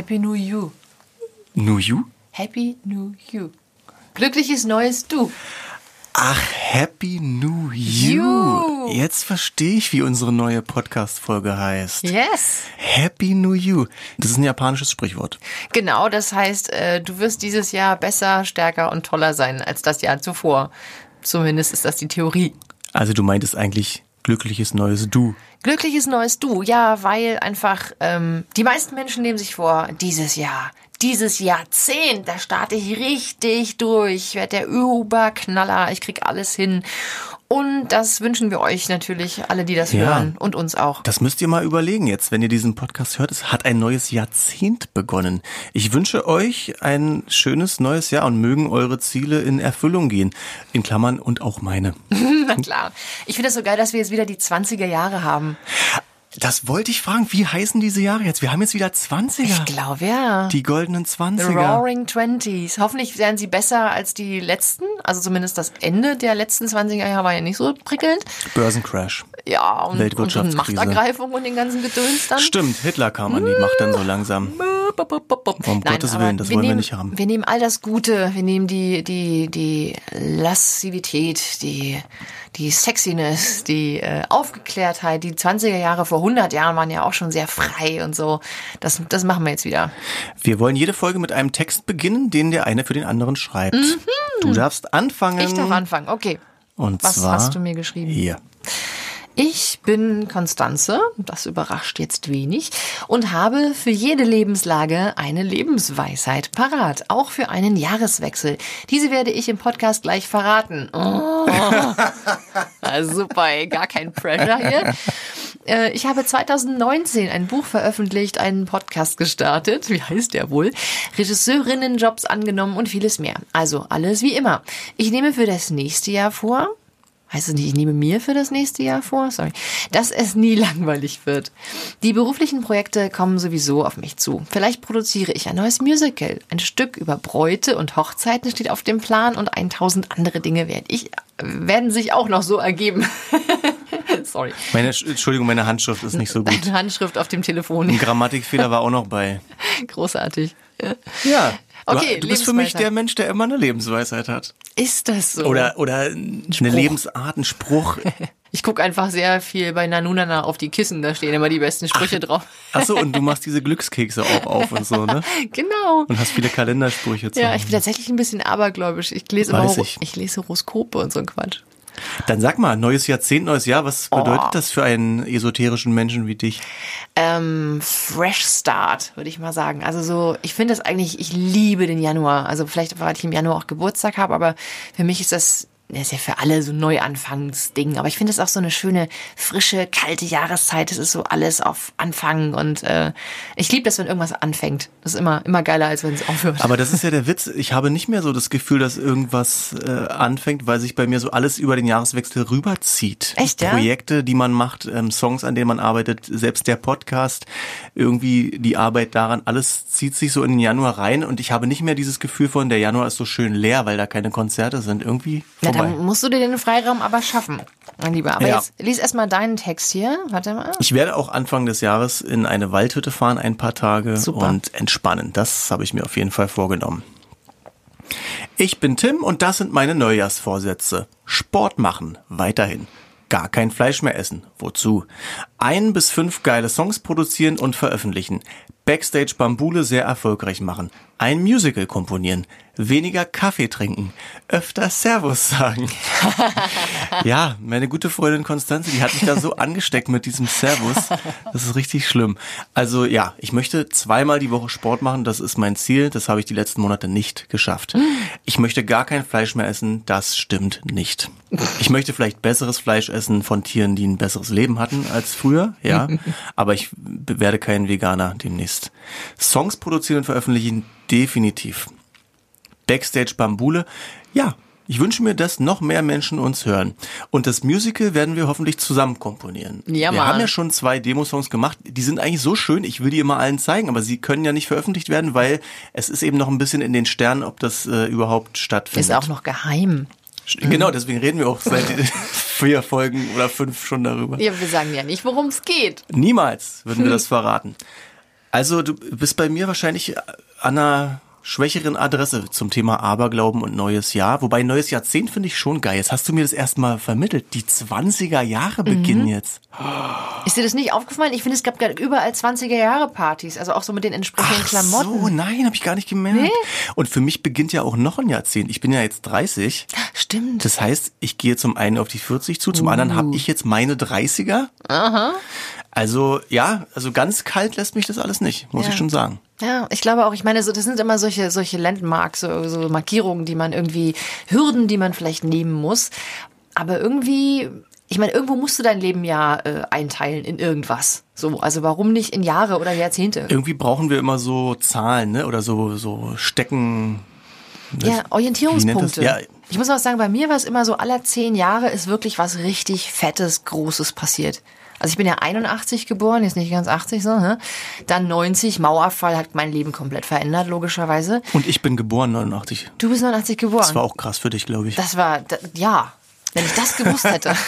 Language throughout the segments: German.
Happy New You. New You? Happy New You. Glückliches neues Du. Ach, Happy New You. You. Jetzt verstehe ich, wie unsere neue Podcast-Folge heißt. Yes. Happy New You. Das ist ein japanisches Sprichwort. Genau, das heißt, äh, du wirst dieses Jahr besser, stärker und toller sein als das Jahr zuvor. Zumindest ist das die Theorie. Also du meintest eigentlich glückliches neues Du. Glückliches neues Du, ja, weil einfach ähm, die meisten Menschen nehmen sich vor, dieses Jahr, dieses Jahrzehnt, da starte ich richtig durch, ich werde der Überknaller, ich krieg alles hin. Und das wünschen wir euch natürlich, alle, die das Ja. hören und uns auch. Das müsst ihr mal überlegen jetzt, wenn ihr diesen Podcast hört. Es hat ein neues Jahrzehnt begonnen. Ich wünsche euch ein schönes neues Jahr und mögen eure Ziele in Erfüllung gehen. In Klammern und auch meine. Na klar. Ich finde es so geil, dass wir jetzt wieder die 20er Jahre haben. Das wollte ich fragen. Wie heißen diese Jahre jetzt? Wir haben jetzt wieder 20er. Ich glaube, ja. Die goldenen The 20er. Roaring Twenties. Hoffentlich werden sie besser als die letzten. Also zumindest das Ende der letzten 20er Jahre war ja nicht so prickelnd. Börsencrash. Ja, und, und. Machtergreifung und den ganzen Gedöns dann. Stimmt, Hitler kam an die Macht dann so langsam. Um Gottes Willen, das wollen wir nicht haben. Wir nehmen all das Gute, wir nehmen die, die, die Lassivität, die, die Sexiness, die äh, Aufgeklärtheit. Die 20er Jahre vor 100 Jahren waren ja auch schon sehr frei und so. Das, das machen wir jetzt wieder. Wir wollen jede Folge mit einem Text beginnen, den der eine für den anderen schreibt. Du darfst anfangen. Mhm. Ich darf anfangen. Okay. Und Was zwar hast du mir geschrieben? Hier. Ich bin Konstanze, das überrascht jetzt wenig, und habe für jede Lebenslage eine Lebensweisheit parat, auch für einen Jahreswechsel. Diese werde ich im Podcast gleich verraten. Oh. Ah, super, ey, gar kein Pressure hier. Äh, Ich habe 2019 ein Buch veröffentlicht, einen Podcast gestartet. Wie heißt der wohl? Regisseurinnenjobs angenommen und vieles mehr. Also alles wie immer. Ich nehme für das nächste Jahr vor, heißt es nicht, ich nehme mir für das nächste Jahr vor, sorry, dass es nie langweilig wird. Die beruflichen Projekte kommen sowieso auf mich zu. Vielleicht produziere ich ein neues Musical. Ein Stück über Bräute und Hochzeiten steht auf dem Plan und 1000 andere Dinge werde ich, werden sich auch noch so ergeben. sorry. Meine, Entschuldigung, meine Handschrift ist nicht so gut. Eine Handschrift auf dem Ein Telefon. Grammatikfehler war auch noch bei. Großartig. Ja. Okay, du bist für mich der Mensch, der immer eine Lebensweisheit hat. Ist das so? Oder, oder eine Spruch. Lebensart, ein Spruch. Ich gucke einfach sehr viel bei Nanunana auf die Kissen, da stehen immer die besten Sprüche drauf. Achso, und du machst diese Glückskekse auch auf und so, ne? genau. Und hast viele Kalendersprüche zu Ja, ich bin tatsächlich ein bisschen abergläubisch. Ich lese immer Weiß Horo- ich. ich lese Horoskope und so ein Quatsch. Dann sag mal, neues Jahrzehnt, neues Jahr, was bedeutet Oh. das für einen esoterischen Menschen wie dich? Ähm, Fresh Start, würde ich mal sagen. Also so, ich finde das eigentlich, ich liebe den Januar. Also vielleicht, weil ich im Januar auch Geburtstag habe, aber für mich ist das, das ist ja für alle so ein Neuanfangsding. Aber ich finde es auch so eine schöne, frische, kalte Jahreszeit. Es ist so alles auf Anfang und äh, ich liebe das, wenn irgendwas anfängt. Das ist immer, immer geiler, als wenn es aufhört. Aber das ist ja der Witz. Ich habe nicht mehr so das Gefühl, dass irgendwas äh, anfängt, weil sich bei mir so alles über den Jahreswechsel rüberzieht. Echt, ja? Projekte, die man macht, ähm, Songs, an denen man arbeitet, selbst der Podcast, irgendwie die Arbeit daran, alles zieht sich so in den Januar rein und ich habe nicht mehr dieses Gefühl von, der Januar ist so schön leer, weil da keine Konzerte sind. Irgendwie Na, vorbei. dann musst du dir den Freiraum aber schaffen, mein Lieber. Aber Ja. jetzt lies erstmal deinen Text hier. Warte mal. Ich werde auch Anfang des Jahres in eine Waldhütte fahren, ein paar Tage Super. und entspannen. Das habe ich mir auf jeden Fall vorgenommen. Ich bin Tim und das sind meine Neujahrsvorsätze. Sport machen, weiterhin. Gar kein Fleisch mehr essen. Wozu? Ein bis fünf geile Songs produzieren und veröffentlichen. Backstage Bambule sehr erfolgreich machen. Ein Musical komponieren. Weniger Kaffee trinken. Öfter Servus sagen. Ja, meine gute Freundin Konstanze, die hat mich da so angesteckt mit diesem Servus. Das ist richtig schlimm. Also ja, ich möchte zweimal die Woche Sport machen. Das ist mein Ziel. Das habe ich die letzten Monate nicht geschafft. Ich möchte gar kein Fleisch mehr essen. Das stimmt nicht. Ich möchte vielleicht besseres Fleisch essen von Tieren, die ein besseres Leben hatten als früher. Ja, aber ich werde kein Veganer demnächst. Songs produzieren und veröffentlichen definitiv. Backstage Bambule. Ja, ich wünsche mir, dass noch mehr Menschen uns hören. Und das Musical werden wir hoffentlich zusammen komponieren. Ja, wir Mann. haben ja schon zwei Demosongs gemacht. Die sind eigentlich so schön, ich will die immer allen zeigen, aber sie können ja nicht veröffentlicht werden, weil es ist eben noch ein bisschen in den Sternen, ob das äh, überhaupt stattfindet. Ist auch noch geheim. Genau, deswegen reden wir auch seit vier Folgen oder fünf schon darüber. Ja, wir sagen ja nicht, worum es geht. Niemals würden wir das verraten. Also du bist bei mir wahrscheinlich an einer schwächeren Adresse zum Thema Aberglauben und neues Jahr. Wobei neues Jahrzehnt finde ich schon geil. Jetzt hast du mir das erstmal vermittelt. Die 20er Jahre beginnen mhm. jetzt. Ist dir das nicht aufgefallen? Ich finde, es gab überall 20er Jahre Partys, also auch so mit den entsprechenden Ach Klamotten. So, nein, habe ich gar nicht gemerkt. Nee? Und für mich beginnt ja auch noch ein Jahrzehnt. Ich bin ja jetzt 30. Stimmt. Das heißt, ich gehe zum einen auf die 40 zu, zum uh. anderen habe ich jetzt meine 30er. Aha. Also ja, also ganz kalt lässt mich das alles nicht, muss ja. ich schon sagen. Ja, ich glaube auch, ich meine, so, das sind immer solche, solche Landmarks, so, so Markierungen, die man irgendwie, Hürden, die man vielleicht nehmen muss. Aber irgendwie, ich meine, irgendwo musst du dein Leben ja äh, einteilen in irgendwas. So, also warum nicht in Jahre oder Jahrzehnte? Irgendwie brauchen wir immer so Zahlen, ne? Oder so, so Stecken. Ja, Orientierungspunkte. Ja. Ich muss auch sagen, bei mir war es immer so, aller zehn Jahre ist wirklich was richtig Fettes, Großes passiert. Also ich bin ja 81 geboren, jetzt nicht ganz 80 so, ne? Dann 90, Mauerfall hat mein Leben komplett verändert, logischerweise. Und ich bin geboren 89. Du bist 89 geboren. Das war auch krass für dich, glaube ich. Das war, ja, wenn ich das gewusst hätte.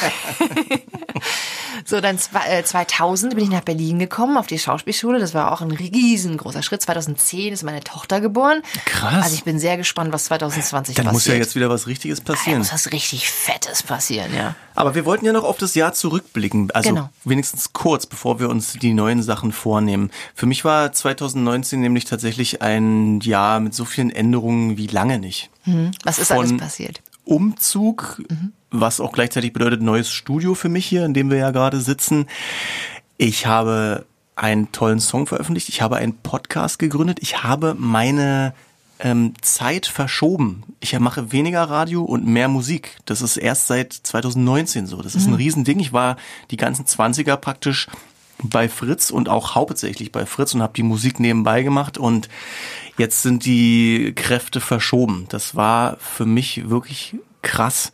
So, dann 2000 äh, bin ich nach Berlin gekommen, auf die Schauspielschule. Das war auch ein riesengroßer Schritt. 2010 ist meine Tochter geboren. Krass. Also ich bin sehr gespannt, was 2020 dann passiert. Dann muss ja jetzt wieder was Richtiges passieren. Da muss was richtig Fettes passieren, ja. Aber wir wollten ja noch auf das Jahr zurückblicken. Also genau. wenigstens kurz, bevor wir uns die neuen Sachen vornehmen. Für mich war 2019 nämlich tatsächlich ein Jahr mit so vielen Änderungen wie lange nicht. Mhm. Was ist Von alles passiert? Umzug, mhm was auch gleichzeitig bedeutet neues Studio für mich hier, in dem wir ja gerade sitzen. Ich habe einen tollen Song veröffentlicht, ich habe einen Podcast gegründet, ich habe meine ähm, Zeit verschoben. Ich mache weniger Radio und mehr Musik. Das ist erst seit 2019 so. Das ist ein mhm. Riesending. Ich war die ganzen 20er praktisch bei Fritz und auch hauptsächlich bei Fritz und habe die Musik nebenbei gemacht und jetzt sind die Kräfte verschoben. Das war für mich wirklich krass.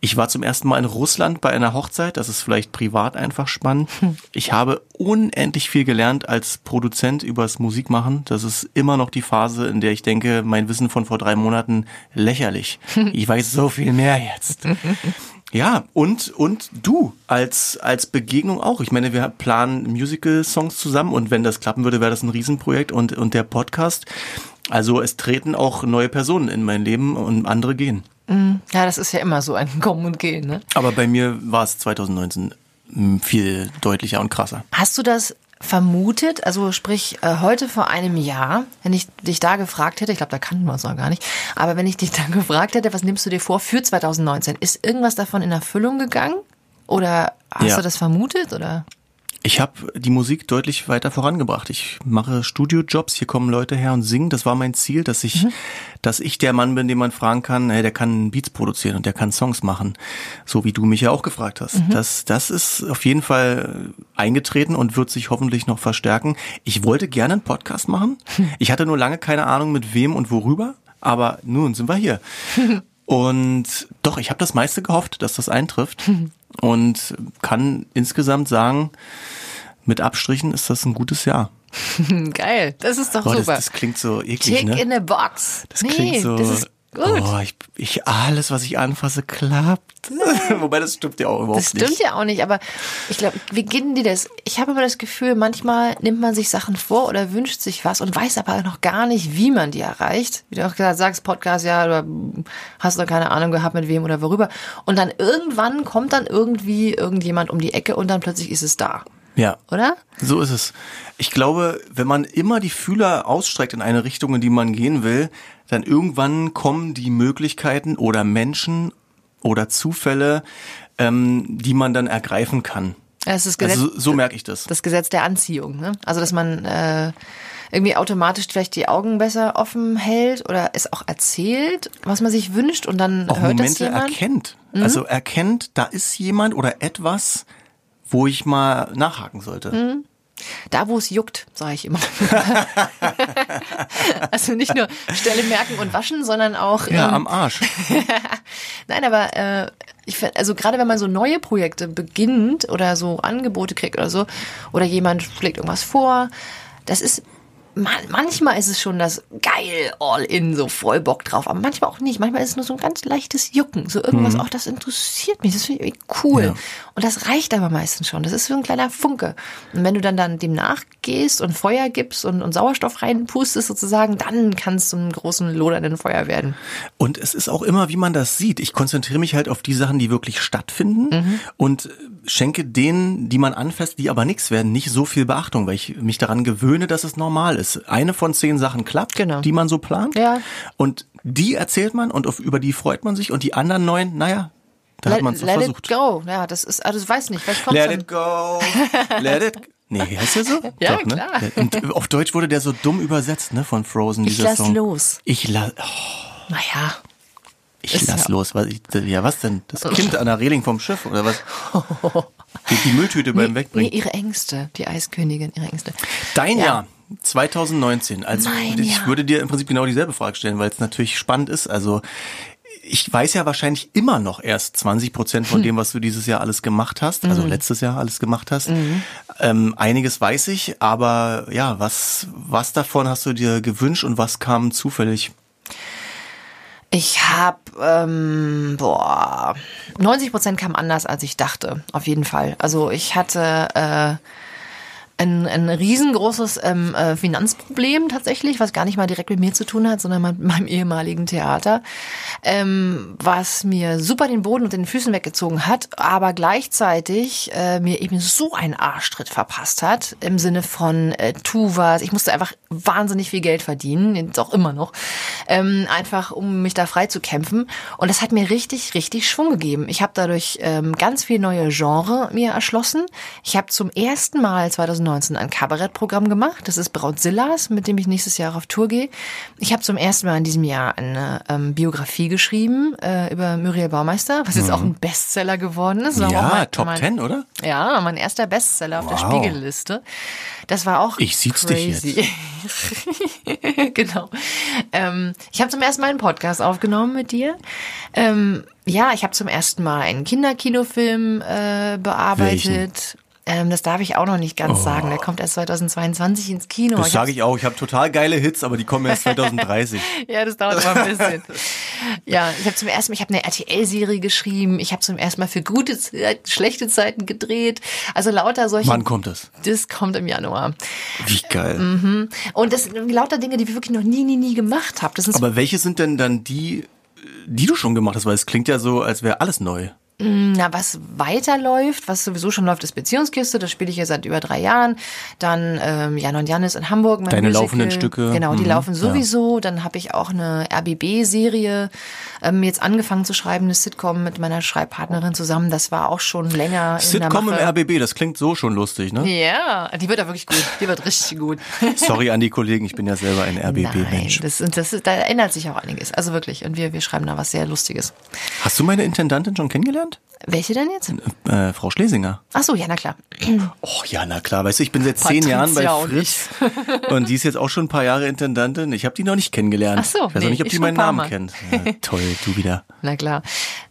Ich war zum ersten Mal in Russland bei einer Hochzeit. Das ist vielleicht privat einfach spannend. Hm. Ich habe unendlich viel gelernt als Produzent übers Musikmachen. Das ist immer noch die Phase, in der ich denke, mein Wissen von vor drei Monaten lächerlich. Ich weiß so viel mehr jetzt. Ja, und, und du als, als Begegnung auch. Ich meine, wir planen Musical-Songs zusammen und wenn das klappen würde, wäre das ein Riesenprojekt und, und der Podcast. Also es treten auch neue Personen in mein Leben und andere gehen. Mhm. Ja, das ist ja immer so ein Kommen und Gehen. Ne? Aber bei mir war es 2019 viel deutlicher und krasser. Hast du das vermutet, also sprich äh, heute vor einem Jahr, wenn ich dich da gefragt hätte, ich glaube, da kannten wir uns noch gar nicht, aber wenn ich dich dann gefragt hätte, was nimmst du dir vor für 2019, ist irgendwas davon in Erfüllung gegangen? Oder hast ja. du das vermutet oder? Ich habe die Musik deutlich weiter vorangebracht. Ich mache Studiojobs, hier kommen Leute her und singen. Das war mein Ziel, dass ich, mhm. dass ich der Mann bin, den man fragen kann, hey, der kann Beats produzieren und der kann Songs machen. So wie du mich ja auch gefragt hast. Mhm. Das, das ist auf jeden Fall eingetreten und wird sich hoffentlich noch verstärken. Ich wollte gerne einen Podcast machen. Ich hatte nur lange keine Ahnung mit wem und worüber. Aber nun sind wir hier. Und doch, ich habe das meiste gehofft, dass das eintrifft. Und kann insgesamt sagen, mit Abstrichen ist das ein gutes Jahr. Geil, das ist doch Boah, super. Das, das, klingt so eklig, Tick ne? in a box. Das nee, klingt so. Das ist Gut. Oh, ich, ich, alles, was ich anfasse, klappt. Wobei das stimmt ja auch überhaupt nicht. Das stimmt nicht. ja auch nicht, aber ich glaube, wie gehen die das? Ich habe immer das Gefühl, manchmal nimmt man sich Sachen vor oder wünscht sich was und weiß aber noch gar nicht, wie man die erreicht. Wie du auch gesagt sagst, Podcast, ja, du hast noch keine Ahnung gehabt, mit wem oder worüber. Und dann irgendwann kommt dann irgendwie irgendjemand um die Ecke und dann plötzlich ist es da. Ja. Oder? So ist es. Ich glaube, wenn man immer die Fühler ausstreckt in eine Richtung, in die man gehen will, dann irgendwann kommen die Möglichkeiten oder Menschen oder Zufälle, ähm, die man dann ergreifen kann. Das ist Gesetz, also so, so merke ich das. Das Gesetz der Anziehung. Ne? Also dass man äh, irgendwie automatisch vielleicht die Augen besser offen hält oder es auch erzählt, was man sich wünscht und dann auch hört Momente das jemand. erkennt. Mhm. Also erkennt, da ist jemand oder etwas, wo ich mal nachhaken sollte. Mhm. Da, wo es juckt, sage ich immer. also nicht nur Stelle merken und waschen, sondern auch. Ja, ähm, am Arsch. Nein, aber äh, ich finde, also gerade wenn man so neue Projekte beginnt oder so Angebote kriegt oder so, oder jemand schlägt irgendwas vor, das ist man, manchmal ist es schon das geil, all in, so voll Bock drauf, aber manchmal auch nicht. Manchmal ist es nur so ein ganz leichtes Jucken, so irgendwas, Mhm. auch das interessiert mich, das finde ich cool. Ja. Und das reicht aber meistens schon. Das ist so ein kleiner Funke. Und wenn du dann, dann dem nachgehst und Feuer gibst und, und Sauerstoff reinpustest sozusagen, dann kannst du einen großen lodernden Feuer werden. Und es ist auch immer, wie man das sieht. Ich konzentriere mich halt auf die Sachen, die wirklich stattfinden Mhm. und schenke denen, die man anfasst, die aber nichts werden, nicht so viel Beachtung, weil ich mich daran gewöhne, dass es normal ist. Eine von zehn Sachen klappt, Genau. die man so plant. Ja. Und die erzählt man und auf, über die freut man sich und die anderen neun, naja, da hat man es let versucht. it go. Ja, das ist, also ich weiß nicht, vielleicht kommt Let it go. Let it Nee, wie heißt der so? Ja, Doch, ne? klar. Und auf Deutsch wurde der so dumm übersetzt, ne, von Frozen, Ich dieser lass Song. los. Ich lass, oh, Naja. ich Ist lass ja- los. Was, ich, ja, was denn? Das Kind an der Reling vom Schiff oder was? Die, die Mülltüte beim Nee, Wegbringen. ihre Ängste, die Eiskönigin, ihre Ängste. Dein Ja. Jahr 2019. Also Mein ich Jahr. würde dir im Prinzip genau dieselbe Frage stellen, weil es natürlich spannend ist. Also ich weiß ja wahrscheinlich immer noch erst 20 Prozent Hm. von dem, was du dieses Jahr alles gemacht hast, also Mhm. letztes Jahr alles gemacht hast. Ähm, einiges weiß ich, aber ja, was, was davon hast du dir gewünscht und was kam zufällig? Ich habe, ähm, boah, 90 Prozent kam anders, als ich dachte, auf jeden Fall. Also ich hatte äh, ein, ein riesengroßes ähm, äh, Finanzproblem tatsächlich, was gar nicht mal direkt mit mir zu tun hat, sondern mit meinem ehemaligen Theater, ähm, was mir super den Boden und den Füßen weggezogen hat, aber gleichzeitig äh, mir eben so einen Arschtritt verpasst hat, im Sinne von äh, tu was, ich musste einfach wahnsinnig viel Geld verdienen, jetzt auch immer noch, ähm, einfach um mich da frei zu kämpfen. Und das hat mir richtig, richtig Schwung gegeben. Ich habe dadurch ähm, ganz viel neue Genre mir erschlossen. Ich habe zum ersten Mal 2019 ein Kabarettprogramm gemacht. Das ist Brautzillas, mit dem ich nächstes Jahr auf Tour gehe. Ich habe zum ersten Mal in diesem Jahr eine ähm, Biografie geschrieben äh, über Muriel Baumeister, was jetzt auch ein Bestseller geworden ist. War Ja, mein- Top mein- 10, oder? Ja, mein erster Bestseller auf der Wow. Spiegelliste. Das war auch Ich sieh's dich crazy. genau. Ähm, ich habe zum ersten Mal einen Podcast aufgenommen mit dir. Ähm, ja, ich habe zum ersten Mal einen Kinderkinofilm äh, bearbeitet. Ähm, das darf ich auch noch nicht ganz sagen. Der kommt erst 2022 ins Kino. Oh. Das sage ich auch. Ich habe total geile Hits, aber die kommen erst 2030. ja, das dauert immer ein bisschen. ja, ich habe zum ersten Mal, ich habe eine RTL-Serie geschrieben. Ich habe zum ersten Mal für gute, schlechte Zeiten gedreht. Also lauter solche. Wann kommt das? Das kommt im Januar. Wie geil. Mhm. Und das sind lauter Dinge, die wir wirklich noch nie, nie, nie gemacht haben. Aber welche sind denn dann die, die du schon gemacht hast? Weil es klingt ja so, als wäre alles neu. Na, was weiterläuft, was sowieso schon läuft, ist Beziehungskiste. Das spiele ich ja seit über drei Jahren. Dann ähm, Jan und Janis in Hamburg. Mein Deine Musical. laufenden Stücke. Genau, die Mhm, laufen sowieso. Dann habe ich auch eine RBB-Serie ähm, jetzt angefangen zu schreiben, eine Sitcom mit meiner Schreibpartnerin zusammen. Das war auch schon länger in Sitcom im. RBB, das klingt so schon lustig, ne? Ja, die wird ja wirklich gut. Die wird richtig gut. Sorry an die Kollegen, ich bin ja selber ein Nein, RBB-Mensch. das, das, da ändert sich auch einiges. Also wirklich. Und wir, wir schreiben da was sehr Lustiges. Hast du meine Intendantin schon kennengelernt? Welche denn jetzt? Äh, Frau Schlesinger. Ach so, ja, na klar. Oh ja, na klar, weißt du, ich bin seit zehn Jahren bei Patricia und Fritz und die ist jetzt auch schon ein paar Jahre Intendantin. Ich habe die noch nicht kennengelernt. Ach so, ich weiß auch nee, nicht, ob die meinen Namen Mal. kennt. Ja, toll, du wieder. Na klar.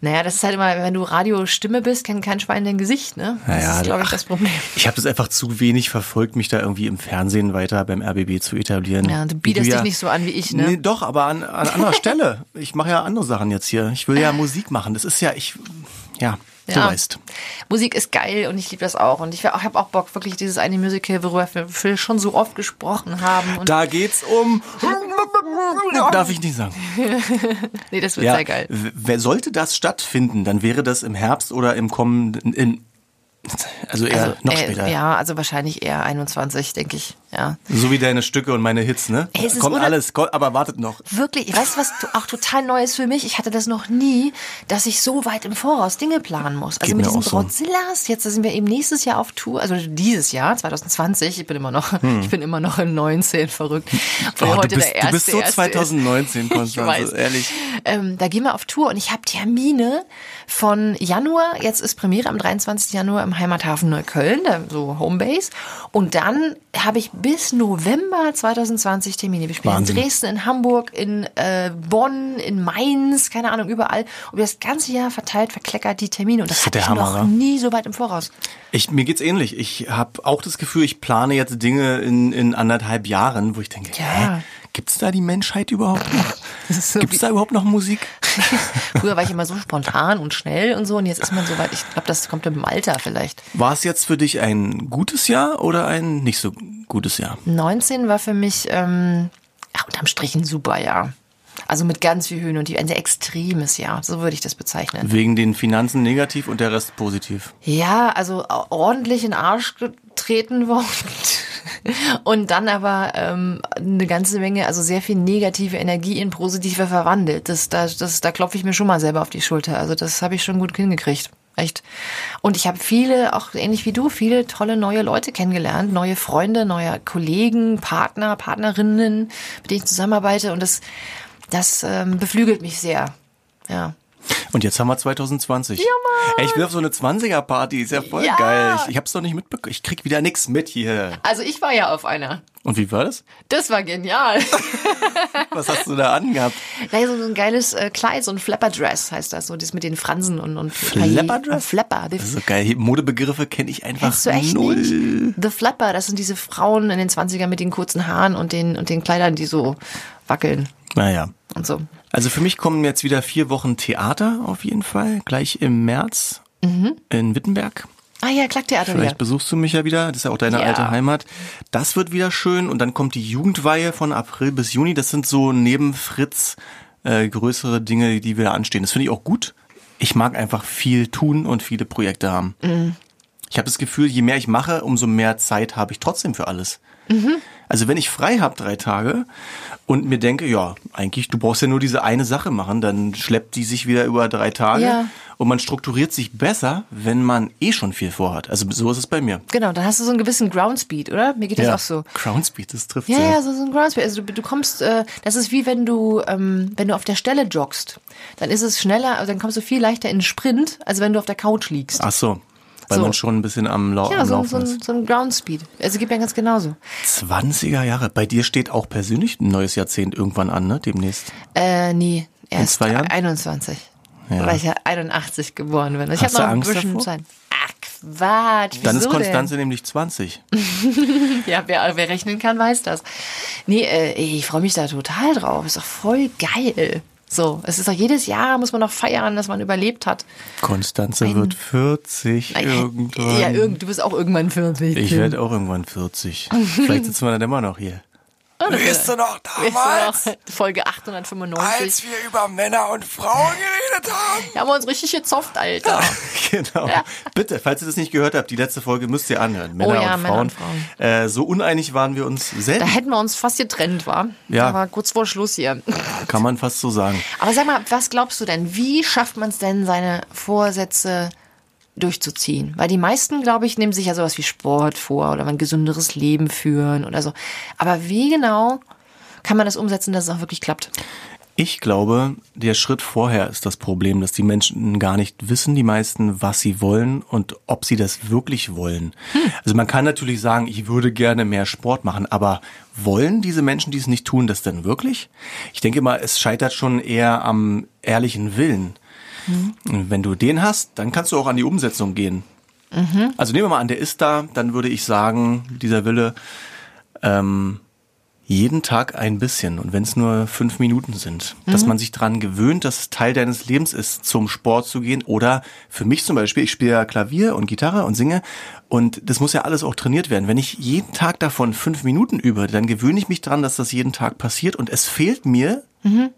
Naja, das ist halt immer, wenn du Radiostimme bist, kennt kein Schwein dein Gesicht, ne? Das Naja, ist, glaube ich, das Problem. Ich habe das einfach zu wenig verfolgt, mich da irgendwie im Fernsehen weiter beim RBB zu etablieren. Ja, du bietest dich ja- nicht so an wie ich, ne? Nee, doch, aber an, an anderer Stelle. Ich mache ja andere Sachen jetzt hier. Ich will ja Musik machen. Das ist ja, ich, ja, du Ja. weißt. Musik ist geil und ich liebe das auch. Und ich habe auch Bock, wirklich dieses eine Musical, worüber wir schon so oft gesprochen haben. Und Da geht's um. Darf ich nicht sagen. nee, das wird Ja, sehr geil. wer sollte das stattfinden, dann wäre das im Herbst oder im kommenden, in, also eher Also, noch äh, später. Ja, also wahrscheinlich eher 21, denke ich. Ja. So wie deine Stücke und meine Hits, ne? Ey, es Kommt alles, kommt, aber wartet noch. Wirklich, weißt du, was auch total neu ist für mich? Ich hatte das noch nie, dass ich so weit im Voraus Dinge planen muss. Also Geht mit diesen so. Brautzillas, jetzt sind wir eben nächstes Jahr auf Tour, also dieses Jahr, 2020, ich bin immer noch, ich bin immer noch in 19 verrückt. Hm. Oh, heute du, bist, der du erste, bist so erste ist. 2019, Ich Konstanze, weiß. ehrlich. Ähm, da gehen wir auf Tour und ich habe Termine von Januar, jetzt ist Premiere am 23. Januar im Heimathafen Neukölln, so Homebase. Und dann habe ich bis November 2020 Termine. Wir spielen Wahnsinn. in Dresden, in Hamburg, in äh, Bonn, in Mainz, keine Ahnung, überall. Und das ganze Jahr verteilt, verkleckert die Termine. Und das, ist hatte der ich Hammer, noch wa? nie so weit im Voraus. Ich, mir geht's ähnlich. Ich habe auch das Gefühl, ich plane jetzt Dinge in, in anderthalb Jahren, wo ich denke, Ja. hä, gibt's da die Menschheit überhaupt noch? So Gibt's wie- da überhaupt noch Musik? Früher war ich immer so spontan und schnell und so. Und jetzt ist man so weit. Ich glaube, das kommt im Alter vielleicht. War es jetzt für dich ein gutes Jahr oder ein nicht so gutes Jahr? 19 war für mich ähm, ja, unterm Strich ein super Jahr. Also mit ganz viel Höhen und Tiefen. Ein sehr extremes Jahr. So würde ich das bezeichnen. Wegen den Finanzen negativ und der Rest positiv. Ja, also ordentlich in den Arsch getreten worden. Und dann aber ähm, eine ganze Menge, also sehr viel negative Energie in positive verwandelt. Das, da, das, da klopfe ich mir schon mal selber auf die Schulter. Also das habe ich schon gut hingekriegt. Echt. Und ich habe viele, auch ähnlich wie du, viele tolle neue Leute kennengelernt, neue Freunde, neue Kollegen, Partner, Partnerinnen, mit denen ich zusammenarbeite. Und das, das ähm, beflügelt mich sehr. Ja. Und jetzt haben wir 2020. Ja, Mann. Ey, ich will auf so eine 20er-Party, ist ja voll Ja. geil. Ich, ich hab's noch nicht mitbekommen. Ich krieg wieder nix mit hier. Also ich war ja auf einer. Und wie war das? Das war genial. Was hast du da angehabt? Naja, so ein geiles äh, Kleid, so ein Flapper-Dress heißt das, so das mit den Fransen und und Flapper-Dress? Äh, Flapper. Das ist so geil. Modebegriffe kenne ich einfach Kennst du echt null. nicht? The Flapper, das sind diese Frauen in den 20ern mit den kurzen Haaren und den und den Kleidern, die so wackeln Naja. und so. Also für mich kommen jetzt wieder vier Wochen Theater auf jeden Fall. Gleich im März in Wittenberg. Ah ja, Klacktheater Vielleicht wieder. besuchst du mich ja wieder. Das ist ja auch deine Ja. alte Heimat. Das wird wieder schön. Und dann kommt die Jugendweihe von April bis Juni. Das sind so neben Fritz äh, größere Dinge, die wieder anstehen. Das finde ich auch gut. Ich mag einfach viel tun und viele Projekte haben. Ich habe das Gefühl, je mehr ich mache, umso mehr Zeit habe ich trotzdem für alles. Also wenn ich frei habe drei Tage und mir denke, ja, eigentlich, du brauchst ja nur diese eine Sache machen, dann schleppt die sich wieder über drei Tage Ja. und man strukturiert sich besser, wenn man eh schon viel vorhat. Also so ist es bei mir. Genau, dann hast du so einen gewissen Groundspeed, oder? Mir geht das auch so. Groundspeed, das trifft Ja, so. ja, so, so ein Groundspeed. Also du, du kommst, äh, das ist wie wenn du, ähm, wenn du auf der Stelle joggst, dann ist es schneller, also dann kommst du viel leichter in den Sprint, als wenn du auf der Couch liegst. Ach so, weil So. man schon ein bisschen am, Lau ja, am so, Laufen so, ein, ist. so ein Groundspeed. Also gibt ja ganz genauso. 20er Jahre. Bei dir steht auch persönlich ein neues Jahrzehnt irgendwann an, ne? Demnächst. Äh, nee, erst zwei Jahren? 21. Ja. Weil ich ja 81 geboren bin. Ich habe noch ein Angst bisschen davor? Zeit. Ach, Quatsch. Dann ist Konstanze nämlich 20. Denn? Ja, wer, wer rechnen kann, weiß das. Nee, äh, ich freue mich da total drauf. Ist doch voll geil. So, es ist doch jedes Jahr, muss man doch feiern, dass man überlebt hat. Konstanze wird 40 irgendwann. Ja, irgend, du bist auch irgendwann 40. Ich werde auch irgendwann 40. Vielleicht sitzen wir dann immer noch hier. Weißt du noch damals, Folge 895. als wir über Männer und Frauen geredet haben? Wir haben uns richtig gezopft, Alter. Genau. Bitte, falls ihr das nicht gehört habt, die letzte Folge müsst ihr anhören. Männer Oh ja, und Männer Frauen. und Frauen. Äh, so uneinig waren wir uns Da selten, hätten wir uns fast getrennt, war. Ja. Da war kurz vor Schluss hier. kann man fast so sagen. Aber sag mal, was glaubst du denn? Wie schafft man es denn, seine Vorsätze durchzuziehen? Weil die meisten, glaube ich, nehmen sich ja sowas wie Sport vor oder ein gesünderes Leben führen oder so. Aber wie genau kann man das umsetzen, dass es auch wirklich klappt? Ich glaube, der Schritt vorher ist das Problem, dass die Menschen gar nicht wissen, die meisten, was sie wollen und ob sie das wirklich wollen. Also man kann natürlich sagen, ich würde gerne mehr Sport machen, aber wollen diese Menschen, die es nicht tun, das denn wirklich? Ich denke mal, es scheitert schon eher am ehrlichen Willen. Und Wenn du den hast, dann kannst du auch an die Umsetzung gehen. Also nehmen wir mal an, der ist da, dann würde ich sagen, dieser Wille, ähm, jeden Tag ein bisschen und wenn es nur fünf Minuten sind, dass man sich dran gewöhnt, dass es Teil deines Lebens ist, zum Sport zu gehen oder für mich zum Beispiel, ich spiele ja Klavier und Gitarre und singe und das muss ja alles auch trainiert werden. Wenn ich jeden Tag davon fünf Minuten übe, dann gewöhne ich mich dran, dass das jeden Tag passiert und es fehlt mir,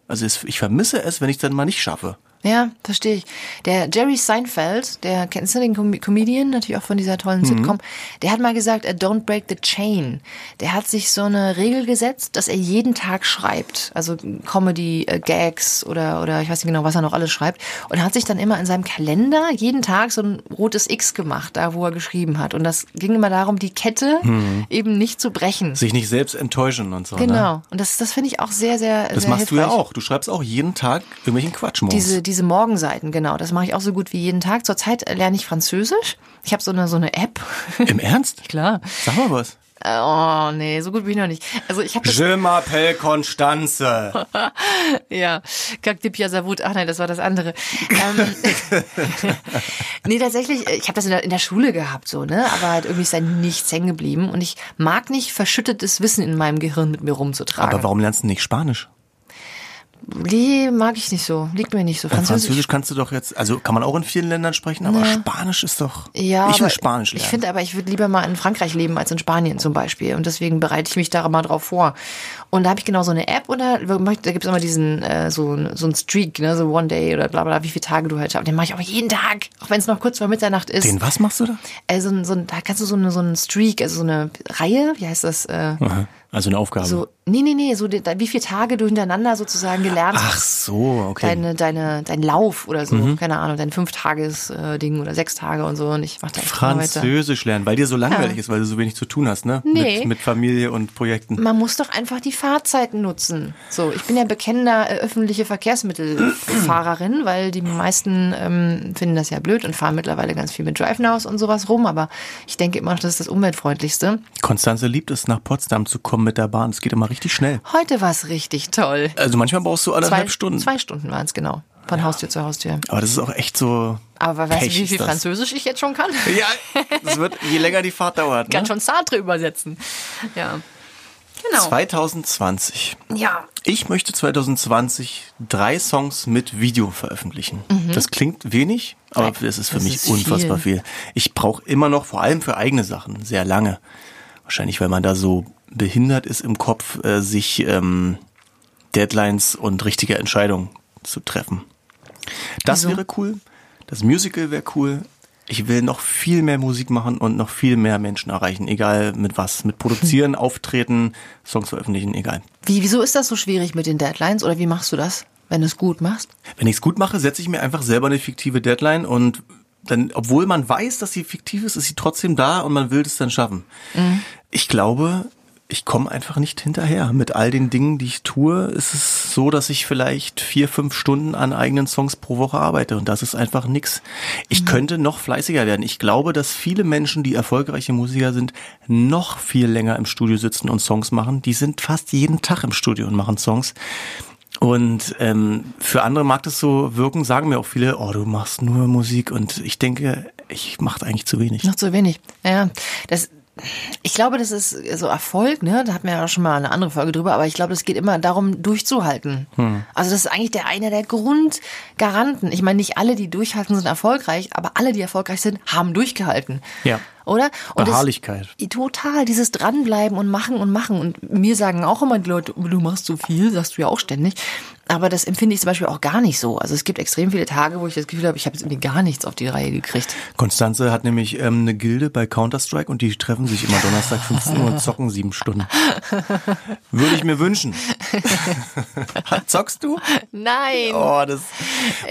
also es, ich vermisse es, wenn ich es dann mal nicht schaffe. Ja, verstehe ich. Der Jerry Seinfeld, der kennst du den Com Comedian, natürlich auch von dieser tollen Sitcom, der hat mal gesagt, uh, don't break the chain. Der hat sich so eine Regel gesetzt, dass er jeden Tag schreibt, also Comedy äh, Gags oder oder ich weiß nicht genau, was er noch alles schreibt und hat sich dann immer in seinem Kalender jeden Tag so ein rotes X gemacht, da wo er geschrieben hat und das ging immer darum, die Kette eben nicht zu brechen. Sich nicht selbst enttäuschen und so. Ne? Genau. Und das das finde ich auch sehr sehr Das sehr machst du ja hilfreich. auch. Du schreibst auch jeden Tag irgendwelchen Quatsch. Diese, diese Morgenseiten, genau. Das mache ich auch so gut wie jeden Tag. Zurzeit äh, lerne ich Französisch. Ich habe so eine, so eine App. Im Ernst? Klar. Sag mal was. Oh, nee, so gut bin ich noch nicht. Also ich habe Je m'appelle Constanze. Ja, Kakti Piazavut, ach nein, das war das andere. ähm, nee, tatsächlich, ich habe das in der, in der Schule gehabt, so, ne? Aber halt irgendwie ist da nichts hängen geblieben. Und ich mag nicht verschüttetes Wissen in meinem Gehirn mit mir rumzutragen. Aber warum lernst du nicht Spanisch? Nee, mag ich nicht so. Liegt mir nicht so. Französisch, Französisch. kannst du doch jetzt, also kann man auch in vielen Ländern sprechen, aber Spanisch ist doch. Ja, ich will Spanisch Ich lernen. finde aber, ich würde lieber mal in Frankreich leben als in Spanien zum Beispiel. Und deswegen bereite ich mich da mal drauf vor. Und da habe ich genau so eine App und da, da gibt es immer diesen, äh, so, so ein Streak, ne, so One Day oder bla bla, wie viele Tage du halt schaffst. Den mache ich auch jeden Tag, auch wenn es noch kurz vor Mitternacht ist. Den was machst du da? äh, so, da kannst du so, eine, so einen Streak, also so eine Reihe, wie heißt das? Äh, Aha. Also eine Aufgabe. so, nee, nee, nee, so die, wie viele Tage du hintereinander sozusagen gelernt Ach hast. so, okay. Mhm. Deine, deine, dein Lauf oder so, keine Ahnung, dein Fünf-Tages-Ding oder sechs Tage und so. Und ich mache da echt. Französisch lernen, weil dir so langweilig ist, weil du so wenig zu tun hast, ne? Nee. Mit, mit Familie und Projekten. Man muss doch einfach die Fahrzeiten nutzen. So, ich bin ja bekennender äh, öffentliche Verkehrsmittelfahrerin, weil die meisten ähm, finden das ja blöd und fahren mittlerweile ganz viel mit Drive Nows und sowas rum. Aber ich denke immer noch, das ist das umweltfreundlichste. Konstanze liebt es, nach Potsdam zu kommen mit der Bahn. Es geht immer richtig schnell. Heute war es richtig toll. Also manchmal brauchst du anderthalb Stunden. Zwei Stunden waren es genau. Von Haustür zu Haustür. Aber das ist auch echt so. Aber weißt Pech du, wie viel. Französisch ich jetzt schon kann? Ja, das wird, je länger die Fahrt dauert. Ich kann Ne? schon Sartre übersetzen. Ja. Genau. 2020. Ja. Ich möchte 2020 drei Songs mit Video veröffentlichen. Das klingt wenig, aber das ist für Mhm. Das mich ist unfassbar viel. Ich brauche immer noch, vor allem für eigene Sachen, sehr lange. Wahrscheinlich, weil man da so behindert ist im Kopf, äh, sich ähm, Deadlines und richtige Entscheidungen zu treffen. Das Wieso? wäre cool. Das Musical wäre cool. Ich will noch viel mehr Musik machen und noch viel mehr Menschen erreichen, egal mit was. Mit Produzieren, Auftreten, Songs veröffentlichen, egal. Wie, wieso ist das so schwierig mit den Deadlines oder wie machst du das, wenn du es gut machst? Wenn ich es gut mache, setze ich mir einfach selber eine fiktive Deadline und dann, obwohl man weiß, dass sie fiktiv ist, ist sie trotzdem da und man will es dann schaffen. Ich glaube, ich komme einfach nicht hinterher. Mit all den Dingen, die ich tue, ist es so, dass ich vielleicht vier, fünf Stunden an eigenen Songs pro Woche arbeite und das ist einfach nix. Ich könnte noch fleißiger werden. Ich glaube, dass viele Menschen, die erfolgreiche Musiker sind, noch viel länger im Studio sitzen und Songs machen. Die sind fast jeden Tag im Studio und machen Songs. Und ähm, für andere mag das so wirken, sagen mir auch viele, oh, du machst nur Musik und ich denke, ich mache eigentlich zu wenig. Noch zu wenig. Ja, das, ich glaube, das ist so Erfolg, ne? Da hatten wir ja auch schon mal eine andere Folge drüber, aber ich glaube, es geht immer darum, durchzuhalten. Hm. Also das ist eigentlich der einer der Grundgaranten. Ich meine, nicht alle, die durchhalten, sind erfolgreich, aber alle, die erfolgreich sind, haben durchgehalten. Ja. Oder? Und das- Beharrlichkeit. Total, dieses Dranbleiben und machen und machen. Und mir sagen auch immer die Leute, du machst so viel, sagst du ja auch ständig. Aber das empfinde ich zum Beispiel auch gar nicht so. Also es gibt extrem viele Tage, wo ich das Gefühl habe, ich habe jetzt irgendwie gar nichts auf die Reihe gekriegt. Konstanze hat nämlich ähm, eine Gilde bei Counter-Strike und die treffen sich immer Donnerstag 15 Uhr und zocken sieben Stunden. Würde ich mir wünschen. Zockst du? Nein! Oh, das.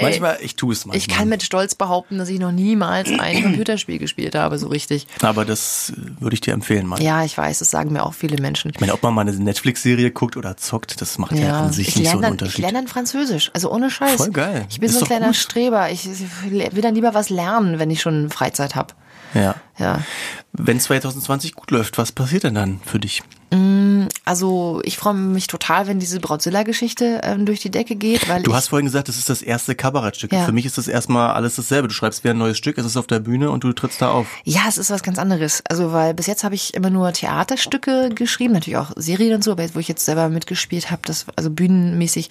Manchmal, ich tue es manchmal. Ich kann mit Stolz behaupten, dass ich noch niemals ein Computerspiel gespielt habe, so richtig. Aber das äh, würde ich dir empfehlen, mal. Ja, ich weiß, das sagen mir auch viele Menschen. Ich meine, ob man mal eine Netflix-Serie guckt oder zockt, das macht ja, an sich ich nicht so einen dann, Unterschied. Lerne dann Französisch, also ohne Scheiß. Voll geil. Ich bin Ist so ein kleiner gut. Streber. Ich, ich will dann lieber was lernen, wenn ich schon Freizeit habe. Ja. Ja. Wenn 2020 gut läuft, was passiert denn dann für dich? Also ich freue mich total, wenn diese Brautzilla-Geschichte ähm, durch die Decke geht, weil Du hast vorhin gesagt, das ist das erste Kabarettstück. Ja. Für mich ist das erstmal alles dasselbe. Du schreibst wieder ein neues Stück, es ist auf der Bühne und du trittst da auf. Ja, es ist was ganz anderes. Also, weil bis jetzt habe ich immer nur Theaterstücke geschrieben, natürlich auch Serien und so, aber jetzt, wo ich jetzt selber mitgespielt habe, das also bühnenmäßig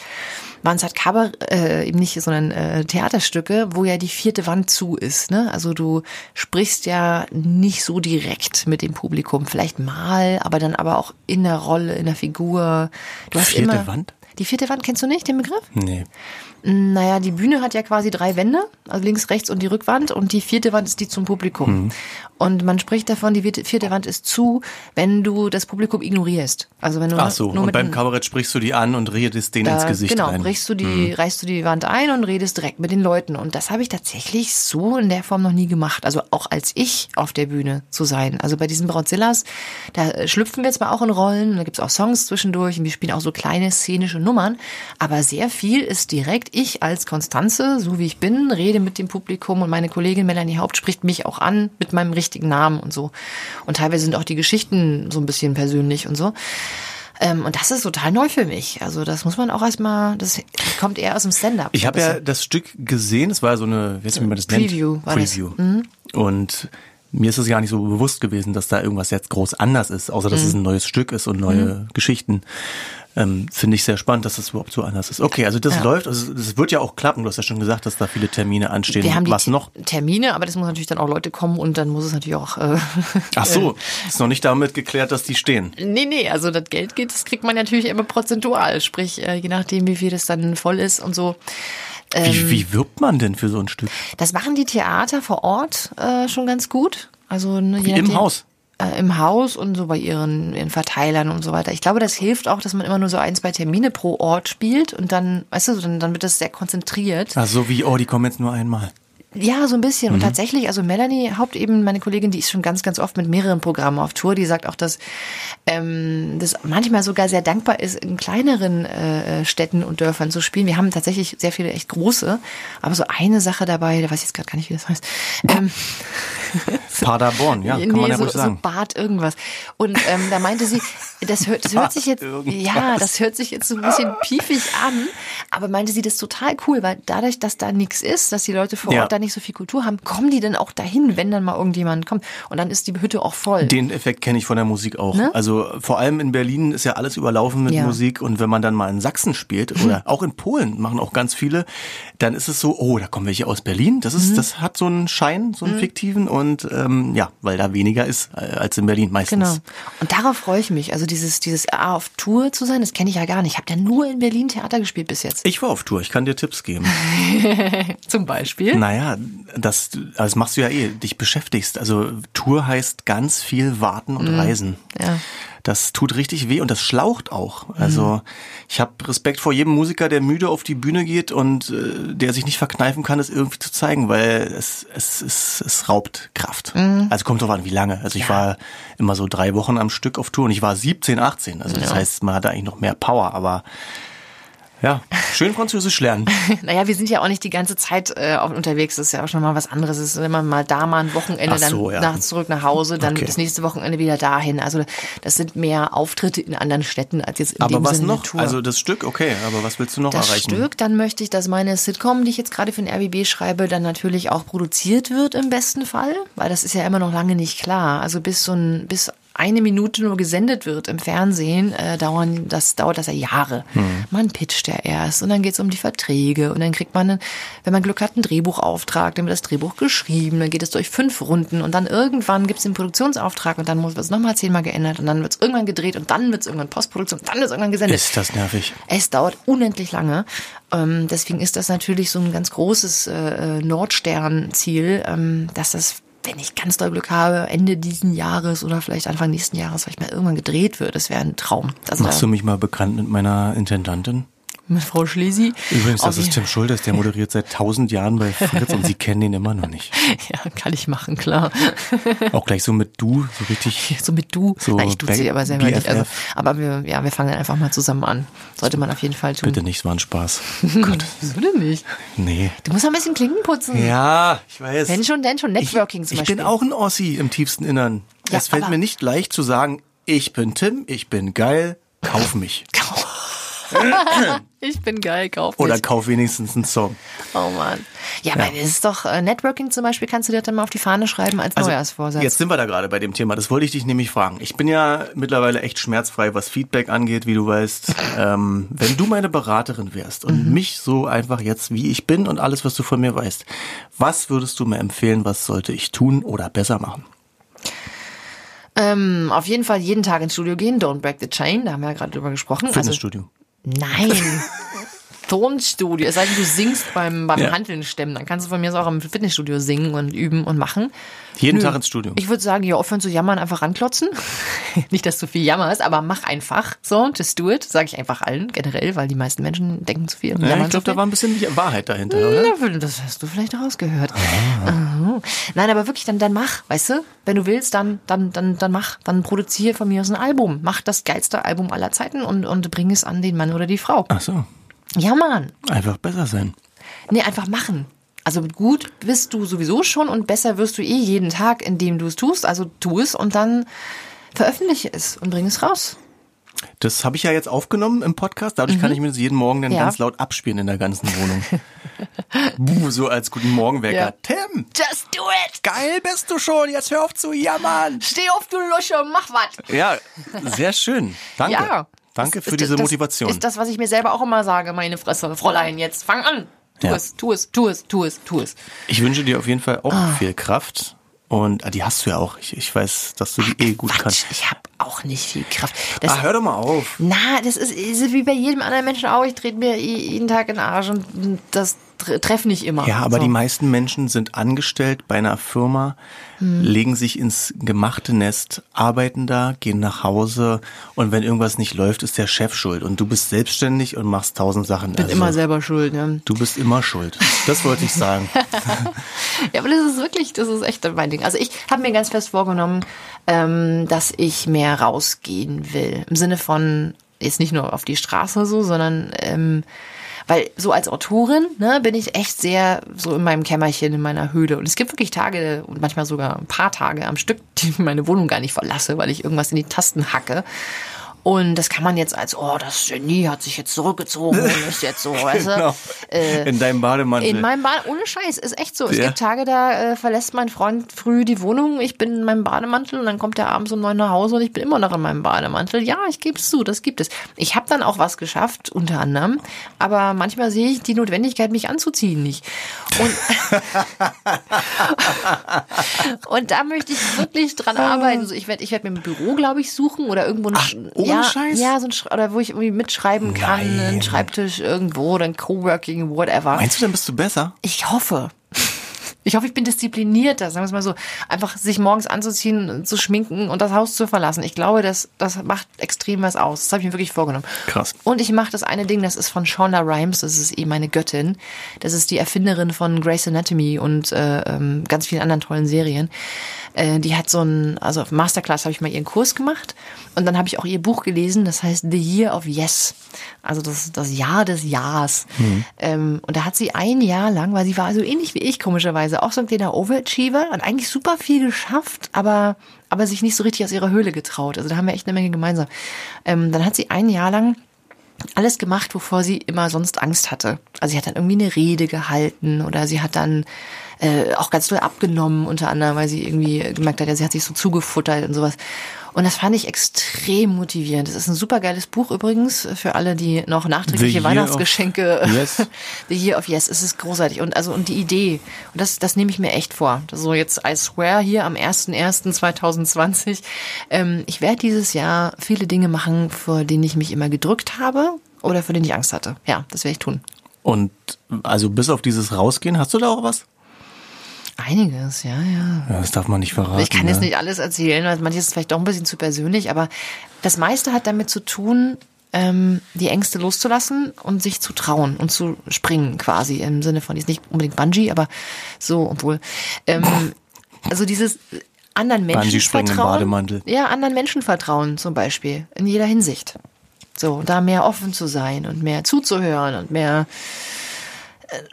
waren es halt Cover, äh, eben nicht, sondern äh, Theaterstücke, wo ja die vierte Wand zu ist. Ne? Also du sprichst ja nicht so direkt mit dem Publikum, vielleicht mal, aber dann aber auch in der Rolle, in der Figur. Du hast Vierte immer Wand? Die vierte Wand kennst du nicht, den Begriff? Nee. Naja, die Bühne hat ja quasi drei Wände, also links, rechts und die Rückwand und die vierte Wand ist die zum Publikum. Mhm. Und man spricht davon, die vierte Wand ist zu, wenn du das Publikum ignorierst. Also wenn du Ach so, nur und beim Kabarett sprichst du die an und redest denen ins da, Gesicht genau, rein. Mhm. brichst du die, reißt du die Wand ein und redest direkt mit den Leuten. Und das habe ich tatsächlich so in der Form noch nie gemacht. Also auch als ich auf der Bühne zu sein. Also bei diesen Brautzillas, da schlüpfen wir zwar auch in Rollen, da gibt's auch Songs zwischendurch und wir spielen auch so kleine szenische Nummern, aber sehr viel ist direkt ich als Konstanze, so wie ich bin, rede mit dem Publikum und meine Kollegin Melanie Haupt spricht mich auch an mit meinem richtigen Namen und so. Und teilweise sind auch die Geschichten so ein bisschen persönlich und so. Ähm, und das ist total neu für mich. Also das muss man auch erstmal, das kommt eher aus dem Stand-up. Ich habe ja das Stück gesehen, es war so eine, wie man das Preview nennt? war das. Preview. Und mir ist es gar nicht so bewusst gewesen, dass da irgendwas jetzt groß anders ist, außer dass es ein neues Stück ist und neue Geschichten. Ähm, Finde ich sehr spannend, dass das überhaupt so anders ist. Okay, also das Ja. läuft, also es wird ja auch klappen. Du hast ja schon gesagt, dass da viele Termine anstehen. Wir haben Was T- noch? Termine, aber das muss natürlich dann auch Leute kommen und dann muss es natürlich auch. Äh, Ach so, ist noch nicht damit geklärt, dass die stehen. nee, nee, also das Geld geht, das kriegt man natürlich immer prozentual. Sprich, äh, je nachdem, wie viel das dann voll ist und so. Ähm. Wie, wie wirbt man denn für so ein Stück? Das machen die Theater vor Ort äh, schon ganz gut. Also ne, je Wie im nachdem- Haus? Äh, Im Haus und so bei ihren, ihren Verteilern und so weiter. Ich glaube, das hilft auch, dass man immer nur so ein, zwei Termine pro Ort spielt und dann, weißt du, dann, dann wird das sehr konzentriert. Ach so wie, oh, die kommen jetzt nur einmal. Ja, so ein bisschen. Mhm. Und tatsächlich, also Melanie Haupt eben, meine Kollegin, die ist schon ganz, ganz oft mit mehreren Programmen auf Tour. Die sagt auch, dass ähm, das manchmal sogar sehr dankbar ist, in kleineren äh, Städten und Dörfern zu spielen. Wir haben tatsächlich sehr viele echt große, aber so eine Sache dabei, da weiß ich jetzt gerade gar nicht, wie das heißt. Ähm, Paderborn, ja, kann man ja so, ruhig sagen. so Bart irgendwas. Und ähm, da meinte sie, das hört, das hört sich jetzt, Irgendwas. ja, das hört sich jetzt so ein bisschen piefig an, aber meinte sie, das ist total cool, weil dadurch, dass da nichts ist, dass die Leute vor Ja. Ort da nicht so viel Kultur haben, kommen die dann auch dahin, wenn dann mal irgendjemand kommt. Und dann ist die Hütte auch voll. Den Effekt kenne ich von der Musik auch. Ne? Also vor allem in Berlin ist ja alles überlaufen mit Ja. Musik und wenn man dann mal in Sachsen spielt oder auch in Polen machen auch ganz viele, dann ist es so, oh, da kommen welche aus Berlin. Das Mhm. ist, das hat so einen Schein, so einen fiktiven und ähm, ja, weil da weniger ist äh, als in Berlin meistens. Genau. Und darauf freue ich mich. Also dieses, dieses A auf Tour zu sein, das kenne ich ja gar nicht. Ich habe ja nur in Berlin Theater gespielt bis jetzt. Ich war auf Tour, ich kann dir Tipps geben. Zum Beispiel. Naja, das, also das machst du ja eh, dich beschäftigst. Also Tour heißt ganz viel warten und reisen. Mhm. Ja. Das tut richtig weh und das schlaucht auch. Also ich habe Respekt vor jedem Musiker, der müde auf die Bühne geht und äh, der sich nicht verkneifen kann, es irgendwie zu zeigen, weil es, es, es, es raubt Kraft. Also kommt drauf an, wie lange. Also ich war immer so drei Wochen am Stück auf Tour und ich war 17, 18. Also das heißt, man hatte eigentlich noch mehr Power, aber ja, schön Französisch lernen. Naja, wir sind ja auch nicht die ganze Zeit äh, unterwegs. Das ist ja auch schon mal was anderes. Es ist immer mal da mal ein Wochenende, so, dann ja. nachts zurück nach Hause, dann Okay. das nächste Wochenende wieder dahin. Also das sind mehr Auftritte in anderen Städten als jetzt in Aber dem was Sinne noch? Tour. Also das Stück, okay, aber was willst du noch das erreichen? Stück, dann möchte ich, dass meine Sitcom, die ich jetzt gerade für den RBB schreibe, dann natürlich auch produziert wird im besten Fall, weil das ist ja immer noch lange nicht klar. Also bis so ein, bis eine Minute nur gesendet wird im Fernsehen, äh, dauern, das dauert das ja Jahre. Man pitcht ja erst und dann geht es um die Verträge und dann kriegt man, einen, wenn man Glück hat, einen Drehbuchauftrag, dann wird das Drehbuch geschrieben, dann geht es durch fünf Runden und dann irgendwann gibt es den Produktionsauftrag und dann muss es nochmal zehnmal geändert und dann wird es irgendwann gedreht und dann wird es irgendwann Postproduktion und dann wird es irgendwann gesendet. Ist das nervig? Es dauert unendlich lange. Ähm, deswegen ist das natürlich so ein ganz großes äh, Nordstern-Ziel, ähm, dass das, wenn ich ganz doll Glück habe, Ende diesen Jahres oder vielleicht Anfang nächsten Jahres vielleicht mal irgendwann gedreht wird. Das wäre ein Traum. Also Machst du mich mal bekannt mit meiner Intendantin? Mit Frau Schlesi. Übrigens, das ist Tim Schultes, der moderiert seit tausend Jahren bei Fritz und Sie kennen ihn immer noch nicht. Ja, kann ich machen, klar. Auch gleich so mit du, so richtig. So mit du. So Nein, ich tue sie aber selber nicht. Also, aber wir, ja, wir fangen dann einfach mal zusammen an. Sollte man auf jeden Fall tun. Bitte nicht, es war ein Spaß. Gott, Wieso denn nicht? nee. Du musst ein bisschen Klinken putzen. Ja, ich weiß. Wenn schon, denn schon. Networking ich, zum ich Beispiel. bin auch ein Ossi im tiefsten Innern. Ja, es fällt mir nicht leicht zu sagen, ich bin Tim, ich bin geil, kauf mich. Ich bin geil, kauf mich. Oder kauf wenigstens einen Song. Oh Mann. Ja, aber das ist doch äh, Networking zum Beispiel, kannst du dir dann mal auf die Fahne schreiben als Neujahrsvorsatz. Also, Jetzt sind wir da gerade bei dem Thema. Das wollte ich dich nämlich fragen. Ich bin ja mittlerweile echt schmerzfrei, was Feedback angeht, wie du weißt. Ähm, wenn du meine Beraterin wärst und Mhm. mich so einfach jetzt, wie ich bin und alles, was du von mir weißt, was würdest du mir empfehlen, was sollte ich tun oder besser machen? ähm, auf jeden Fall jeden Tag ins Studio gehen, don't break the chain, da haben wir ja gerade drüber gesprochen. Also, Fitnessstudio. Nein. Tonstudio. Es sei denn, du singst beim, beim Ja. Hanteln stemmen. Dann kannst du von mir aus auch im Fitnessstudio singen und üben und machen. Jeden Nö. Tag ins Studio. Ich würde sagen, ja, aufhören zu jammern, einfach ranklotzen. Nicht, dass du viel jammerst, aber mach einfach so, just do it, sage ich einfach allen generell, weil die meisten Menschen denken zu viel und Ja, ich glaube, da war ein bisschen Wahrheit dahinter, oder? Ja, das hast du vielleicht rausgehört. Ah. Nein, aber wirklich, dann, dann mach, weißt du? Wenn du willst, dann, dann, dann, dann mach. Dann produziere von mir aus ein Album. Mach das geilste Album aller Zeiten und, und bring es an den Mann oder die Frau. Ach so. Ja, Mann. Einfach besser sein. Nee, einfach machen. Also gut bist du sowieso schon und besser wirst du eh jeden Tag, indem du es tust. Also tu es und dann veröffentliche es und bring es raus. Das habe ich ja jetzt aufgenommen im Podcast. Dadurch kann ich mir das jeden Morgen dann Mhm. Ja. ganz laut abspielen in der ganzen Wohnung. Buh, so als guten Morgenwecker. Ja. Tim, Just do it! geil bist du schon. Jetzt hör auf zu jammern. Steh auf, du Lusche, mach was! Ja, sehr schön. Danke. Ja. Danke Das für ist- diese das Motivation. Ist das, was ich mir selber auch immer sage, meine Fresse. Fräulein, jetzt fang an. Tu Ja. es, tu es, tu es, tu es, tu es. Ich wünsche dir auf jeden Fall auch Ah. viel Kraft. Und ah, die hast du ja auch. Ich, ich weiß, dass du die eh gut Quatsch, kannst. ich habe auch nicht viel Kraft. Das, Ah, hör doch mal auf. na, das ist, ist wie bei jedem anderen Menschen auch. Ich trete mir jeden Tag in den Arsch und das tre- treff nicht immer. Ja, aber so. die meisten Menschen sind angestellt bei einer Firma, Hm. legen sich ins gemachte Nest, arbeiten da, gehen nach Hause und wenn irgendwas nicht läuft, ist der Chef schuld und du bist selbstständig und machst tausend Sachen. bin immer selber schuld. Ne? Du bist immer schuld. Das wollte ich sagen. Ja, aber das ist wirklich, das ist echt mein Ding. Also ich habe mir ganz fest vorgenommen, ähm, dass ich mehr rausgehen will. Im Sinne von, jetzt nicht nur auf die Straße so, sondern ähm, weil so als Autorin ne, bin ich echt sehr so in meinem Kämmerchen, in meiner Höhle. Und es gibt wirklich Tage und manchmal sogar ein paar Tage am Stück, die ich meine Wohnung gar nicht verlasse, weil ich irgendwas in die Tasten hacke. Und das kann man jetzt als, oh, das Genie hat sich jetzt zurückgezogen und ist jetzt so, weißt du? Genau. Äh, In deinem Bademantel. in meinem Bad, ohne Scheiß, ist echt so. Es Ja. gibt Tage, da äh, verlässt mein Freund früh die Wohnung, ich bin in meinem Bademantel und dann kommt er abends um neun nach Hause und ich bin immer noch in meinem Bademantel. Ja, ich gebe es zu, das gibt es. Ich habe dann auch was geschafft, unter anderem, aber manchmal sehe ich die Notwendigkeit, mich anzuziehen nicht. Und, und da möchte ich wirklich dran arbeiten. So, ich werde ich werd mir ein Büro, glaube ich, suchen oder irgendwo ein, Ach, ja, Scheiß? ja, so ein, Sch- oder wo ich irgendwie mitschreiben kann, Nein. einen Schreibtisch irgendwo, oder ein Coworking, whatever. Meinst du, dann bist du besser? Ich hoffe. Ich hoffe, ich bin disziplinierter, sagen wir es mal so. Einfach sich morgens anzuziehen, zu schminken und das Haus zu verlassen. Ich glaube, das, das macht extrem was aus. Das habe ich mir wirklich vorgenommen. Krass. Und ich mache das eine Ding, das ist von Shonda Rhimes, das ist eh meine Göttin. Das ist die Erfinderin von Grey's Anatomy und äh, ähm, ganz vielen anderen tollen Serien. Äh, die hat so ein, also auf Masterclass habe ich mal ihren Kurs gemacht und dann habe ich auch ihr Buch gelesen, das heißt The Year of Yes. Also das, das Jahr des Jahres. Ähm, und da hat sie ein Jahr lang, weil sie war so ähnlich wie ich komischerweise, auch so ein kleiner Overachiever und eigentlich super viel geschafft, aber, aber sich nicht so richtig aus ihrer Höhle getraut. Also da haben wir echt eine Menge gemeinsam. Ähm, dann hat sie ein Jahr lang alles gemacht, wovor sie immer sonst Angst hatte. Also sie hat dann irgendwie eine Rede gehalten oder sie hat dann äh, auch ganz doll abgenommen, unter anderem, weil sie irgendwie gemerkt hat, ja, sie hat sich so zugefuttert und sowas. Und das fand ich extrem motivierend. Das ist ein super geiles Buch übrigens für alle, die noch nachträgliche Weihnachtsgeschenke. Yes. The Year of Yes, es ist großartig. Und also und die Idee, und das, das nehme ich mir echt vor. So jetzt, I swear, hier am 01.01.2020, ähm, ich werde dieses Jahr viele Dinge machen, vor denen ich mich immer gedrückt habe oder vor denen ich Angst hatte. Ja, das werde ich tun. Und also bis auf dieses Rausgehen, hast du da auch was? Einiges, ja, ja. Ja, das darf man nicht verraten. Ich kann jetzt ne? nicht alles erzählen, weil manches ist vielleicht doch ein bisschen zu persönlich, aber das meiste hat damit zu tun, ähm, die Ängste loszulassen und sich zu trauen und zu springen quasi im Sinne von, jetzt nicht unbedingt Bungee, aber so, obwohl, ähm, also dieses anderen Menschen vertrauen. Bademantel. Ja, anderen Menschen vertrauen zum Beispiel, in jeder Hinsicht. So, da mehr offen zu sein und mehr zuzuhören und mehr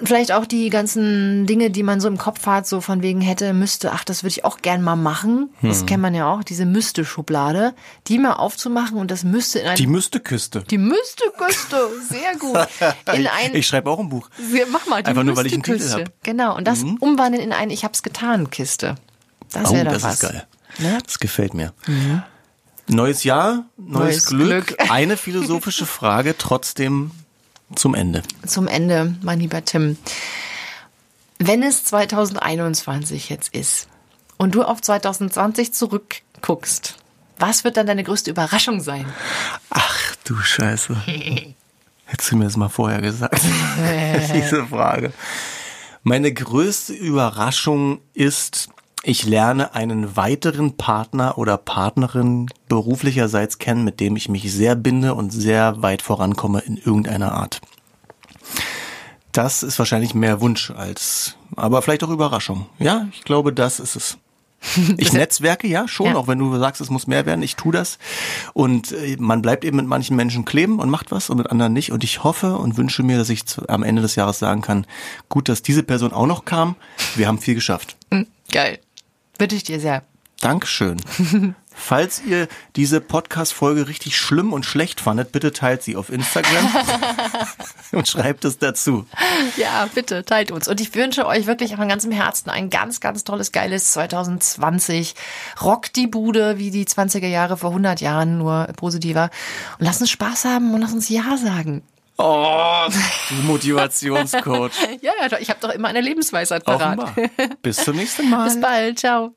vielleicht auch die ganzen Dinge, die man so im Kopf hat, so von wegen hätte, müsste, ach, das würde ich auch gern mal machen. Das Hm. kennt man ja auch, diese Müsste-Schublade, die mal aufzumachen und das müsste in ein Die müsste Küste. die Müsste-Küste, sehr gut. In ein, ich schreibe auch ein Buch. sehr- mach mal, die Einfach nur, weil ich einen Titel Müsste-Küste. hab. Genau, und das umwandeln in ein Ich hab's getan Kiste. Das Oh, wäre doch das was. ist geil. Ne? Das gefällt mir. Neues Jahr, neues, Neues Glück. Glück. Eine philosophische Frage trotzdem zum Ende. Zum Ende, mein lieber Tim. Wenn es 2021 jetzt ist und du auf 2020 zurückguckst, was wird dann deine größte Überraschung sein? Ach du Scheiße. Hättest du mir das mal vorher gesagt, diese Frage. Meine größte Überraschung ist, ich lerne einen weiteren Partner oder Partnerin beruflicherseits kennen, mit dem ich mich sehr binde und sehr weit vorankomme in irgendeiner Art. Das ist wahrscheinlich mehr Wunsch als, aber vielleicht auch Überraschung. Ja, ich glaube, das ist es. Ich netzwerke ja schon, ja. auch wenn du sagst, es muss mehr werden. Ich tu das. Und äh, man bleibt eben mit manchen Menschen kleben und macht was und mit anderen nicht. Und ich hoffe und wünsche mir, dass ich am Ende des Jahres sagen kann, gut, dass diese Person auch noch kam. Wir haben viel geschafft. Hm, geil. Bitte ich dir sehr. Dankeschön. Falls ihr diese Podcast-Folge richtig schlimm und schlecht fandet, bitte teilt sie auf Instagram und schreibt es dazu. Ja, bitte teilt uns. Und ich wünsche euch wirklich von ganzem Herzen ein ganz, ganz tolles, geiles 2020. Rock die Bude wie die 20er Jahre vor 100 Jahren, nur positiver. Und lasst uns Spaß haben und lasst uns Ja sagen. Oh, du Motivationscoach. ja, ich habe doch immer eine Lebensweisheit parat. Bis zum nächsten Mal. Bis bald. Ciao.